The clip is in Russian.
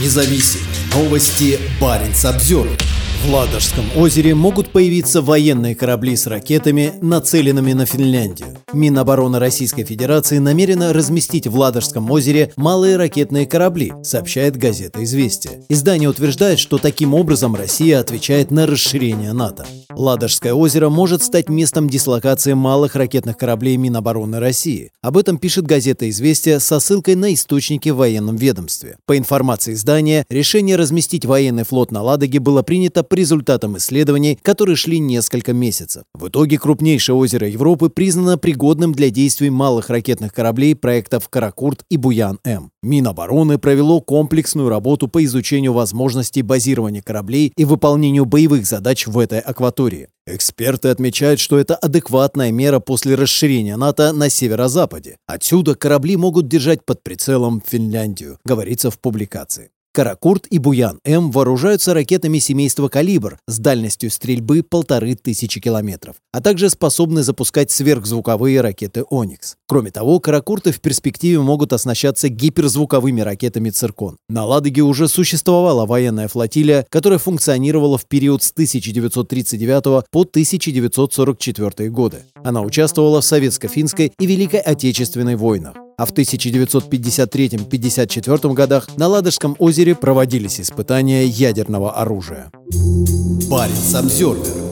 независим. Новости Баренц обзор. В Ладожском озере могут появиться военные корабли с ракетами, нацеленными на Финляндию. Минобороны Российской Федерации намерена разместить в Ладожском озере малые ракетные корабли, сообщает газета «Известия». Издание утверждает, что таким образом Россия отвечает на расширение НАТО. Ладожское озеро может стать местом дислокации малых ракетных кораблей Минобороны России. Об этом пишет газета «Известия» со ссылкой на источники в военном ведомстве. По информации издания, решение разместить военный флот на Ладоге было принято по результатам исследований, которые шли несколько месяцев. В итоге крупнейшее озеро Европы признано пригодным для действий малых ракетных кораблей проектов «Каракурт» и «Буян-М». Минобороны провело комплексную работу по изучению возможностей базирования кораблей и выполнению боевых задач в этой акватории. Эксперты отмечают, что это адекватная мера после расширения НАТО на северо-западе. Отсюда корабли могут держать под прицелом Финляндию, говорится в публикации. Каракурт и Буян-М вооружаются ракетами семейства «Калибр» с дальностью стрельбы полторы тысячи километров, а также способны запускать сверхзвуковые ракеты «Оникс». Кроме того, «Каракурты» в перспективе могут оснащаться гиперзвуковыми ракетами «Циркон». На Ладоге уже существовала военная флотилия, которая функционировала в период с 1939 по 1944 годы. Она участвовала в Советско-финской и Великой Отечественной войнах а в 1953-54 годах на Ладожском озере проводились испытания ядерного оружия. Баренц обзервер